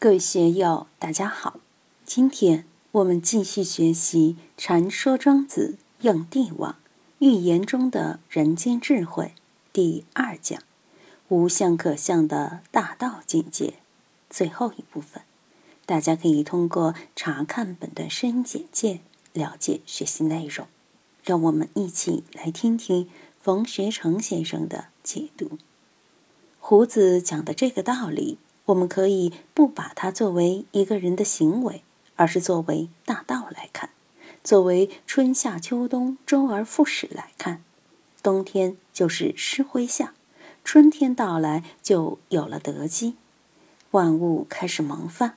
各位学友，大家好！今天我们继续学习《禅说庄子应帝王寓言中的人间智慧》第二讲“无相可相的大道境界”最后一部分。大家可以通过查看本段声音简介了解学习内容。让我们一起来听听冯学成先生的解读。胡子讲的这个道理。我们可以不把它作为一个人的行为，而是作为大道来看，作为春夏秋冬周而复始来看。冬天就是湿灰夏，春天到来就有了得机，万物开始萌发，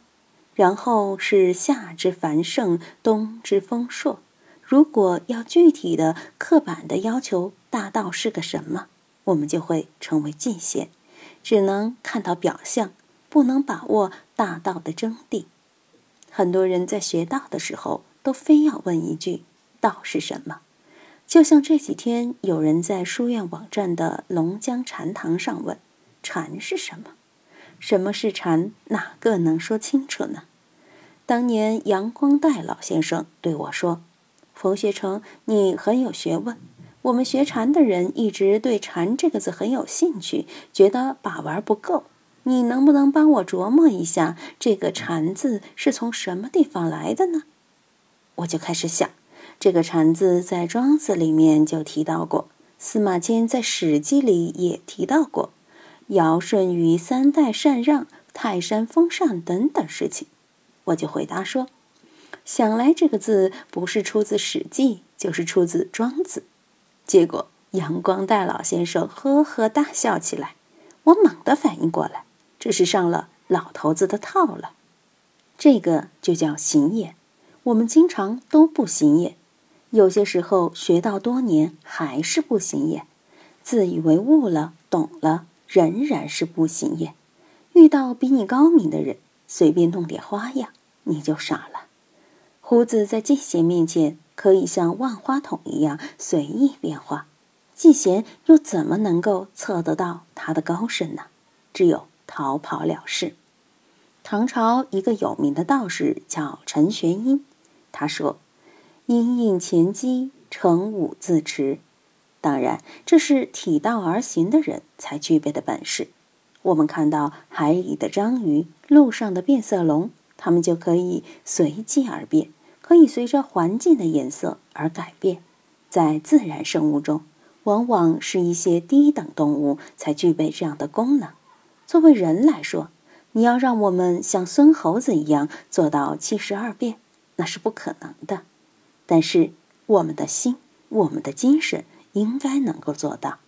然后是夏之繁盛，冬之丰硕。如果要具体的、刻板的要求大道是个什么，我们就会成为界限，只能看到表象。不能把握大道的真谛，很多人在学道的时候都非要问一句：“道是什么？”就像这几天有人在书院网站的龙江禅堂上问：“禅是什么？什么是禅？哪个能说清楚呢？”当年杨光岱老先生对我说：“冯学成，你很有学问。我们学禅的人一直对‘禅’这个字很有兴趣，觉得把玩不够。”你能不能帮我琢磨一下，这个“禅”字是从什么地方来的呢？我就开始想，这个“禅”字在《庄子》里面就提到过，司马迁在《史记》里也提到过，尧舜禹三代禅让、泰山封禅等等事情。我就回答说，想来这个字不是出自《史记》，就是出自《庄子》。结果杨光岱老先生呵呵大笑起来，我猛地反应过来。这是上了老头子的套了，这个就叫行也。我们经常都不行也，有些时候学到多年还是不行也，自以为悟了懂了，仍然是不行也。遇到比你高明的人，随便弄点花样，你就傻了。胡子在季贤面前可以像万花筒一样随意变化，季贤又怎么能够测得到他的高深呢？只有。逃跑了事。唐朝一个有名的道士叫陈玄英，他说：“因应前机，成武自持。”当然，这是体道而行的人才具备的本事。我们看到海里的章鱼、路上的变色龙，它们就可以随机而变，可以随着环境的颜色而改变。在自然生物中，往往是一些低等动物才具备这样的功能。作为人来说，你要让我们像孙猴子一样做到七十二变，那是不可能的。但是我们的心，我们的精神应该能够做到。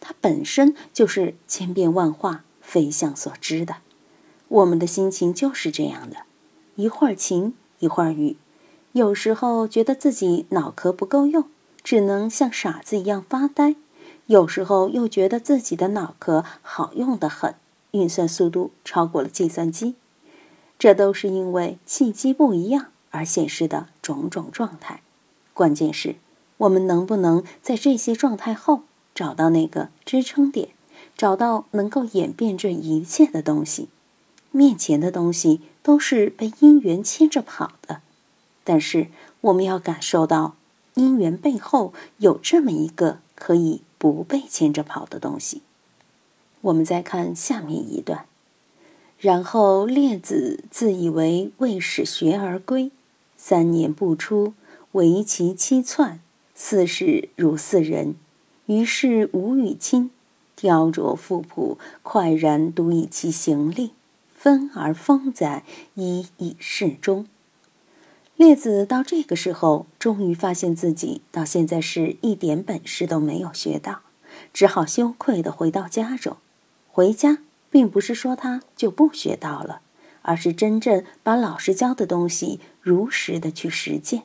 它本身就是千变万化、非相所知的。我们的心情就是这样的：一会儿晴，一会儿雨。有时候觉得自己脑壳不够用，只能像傻子一样发呆；有时候又觉得自己的脑壳好用的很。运算速度超过了计算机，这都是因为契机不一样而显示的种种状态。关键是，我们能不能在这些状态后找到那个支撑点，找到能够演变这一切的东西？面前的东西都是被因缘牵着跑的，但是我们要感受到因缘背后有这么一个可以不被牵着跑的东西。我们再看下面一段，然后列子自以为未始学而归，三年不出，为其七窜，四世如四人，于是无与亲，雕琢复朴，快然独以其行力，分而丰载，以以适中。列子到这个时候，终于发现自己到现在是一点本事都没有学到，只好羞愧的回到家中。回家并不是说他就不学到了，而是真正把老师教的东西如实的去实践。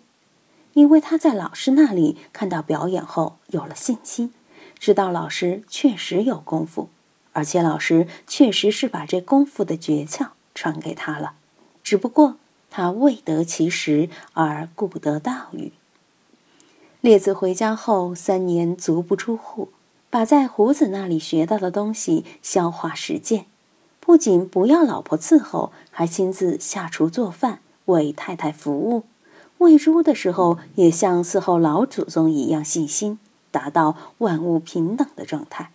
因为他在老师那里看到表演后有了信心，知道老师确实有功夫，而且老师确实是把这功夫的诀窍传给他了，只不过他未得其时而故得道语。列子回家后三年足不出户。把在胡子那里学到的东西消化实践，不仅不要老婆伺候，还亲自下厨做饭，为太太服务；喂猪的时候，也像伺候老祖宗一样细心，达到万物平等的状态。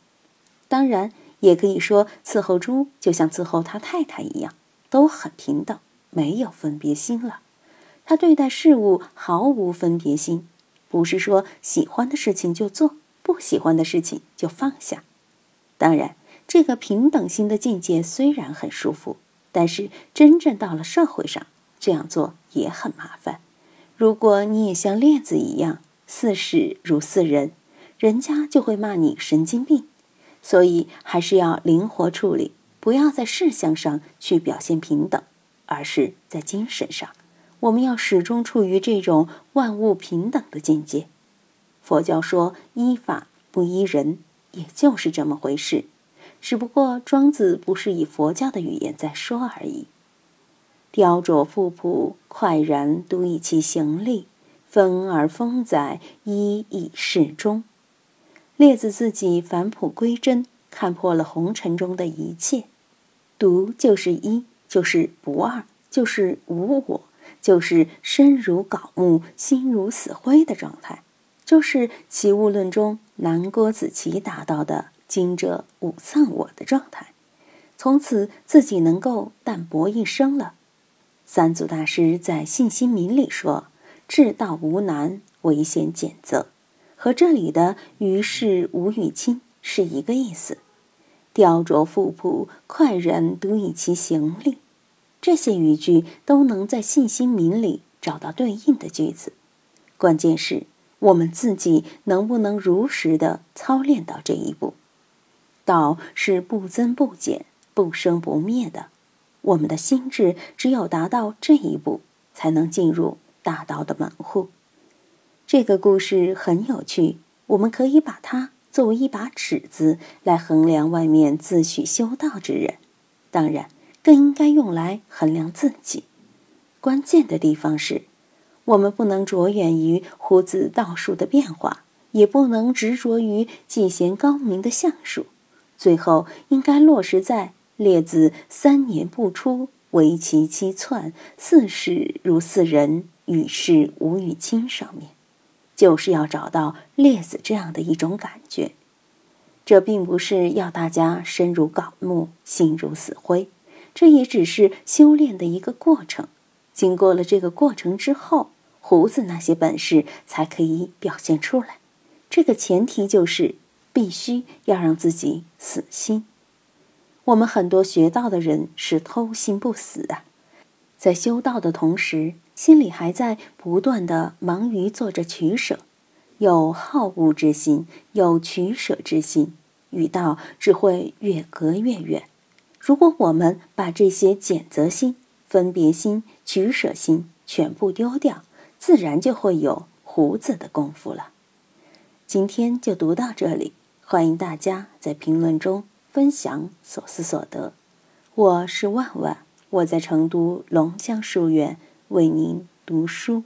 当然，也可以说伺候猪就像伺候他太太一样，都很平等，没有分别心了。他对待事物毫无分别心，不是说喜欢的事情就做，不喜欢的事情就放下。当然。这个平等心的境界虽然很舒服，但是真正到了社会上，这样做也很麻烦。如果你也像链子一样似事如似人，人家就会骂你神经病。所以还是要灵活处理，不要在事项上去表现平等，而是在精神上，我们要始终处于这种万物平等的境界。佛教说依法不依人，也就是这么回事。只不过庄子不是以佛教的语言在说而已。雕琢富朴，快然独以其行力；分而丰载，一以适中。列子自己返璞归真，看破了红尘中的一切。独就是一，就是不二，就是无我，就是身如槁木，心如死灰的状态，就是《齐物论》中南郭子綦达到的。今者五丧我的状态，从此自己能够淡泊一生了。三祖大师在《信心铭》里说：“至道无难，唯嫌简择。”和这里的“于是无与亲”是一个意思。雕琢富朴，快人独以其行力。这些语句都能在《信心铭》里找到对应的句子。关键是我们自己能不能如实的操练到这一步。道是不增不减、不生不灭的，我们的心智只有达到这一步，才能进入大道的门户。这个故事很有趣，我们可以把它作为一把尺子来衡量外面自诩修道之人，当然更应该用来衡量自己。关键的地方是，我们不能着眼于胡子道术的变化，也不能执着于技贤高明的相术。最后应该落实在列子三年不出，为其七寸，四事如四人，与世无与亲上面，就是要找到列子这样的一种感觉。这并不是要大家身如槁木，心如死灰，这也只是修炼的一个过程。经过了这个过程之后，胡子那些本事才可以表现出来。这个前提就是。必须要让自己死心。我们很多学道的人是偷心不死啊，在修道的同时，心里还在不断的忙于做着取舍，有好恶之心，有取舍之心，与道只会越隔越远。如果我们把这些拣择心、分别心、取舍心全部丢掉，自然就会有胡子的功夫了。今天就读到这里。欢迎大家在评论中分享所思所得。我是万万，我在成都龙江书院为您读书。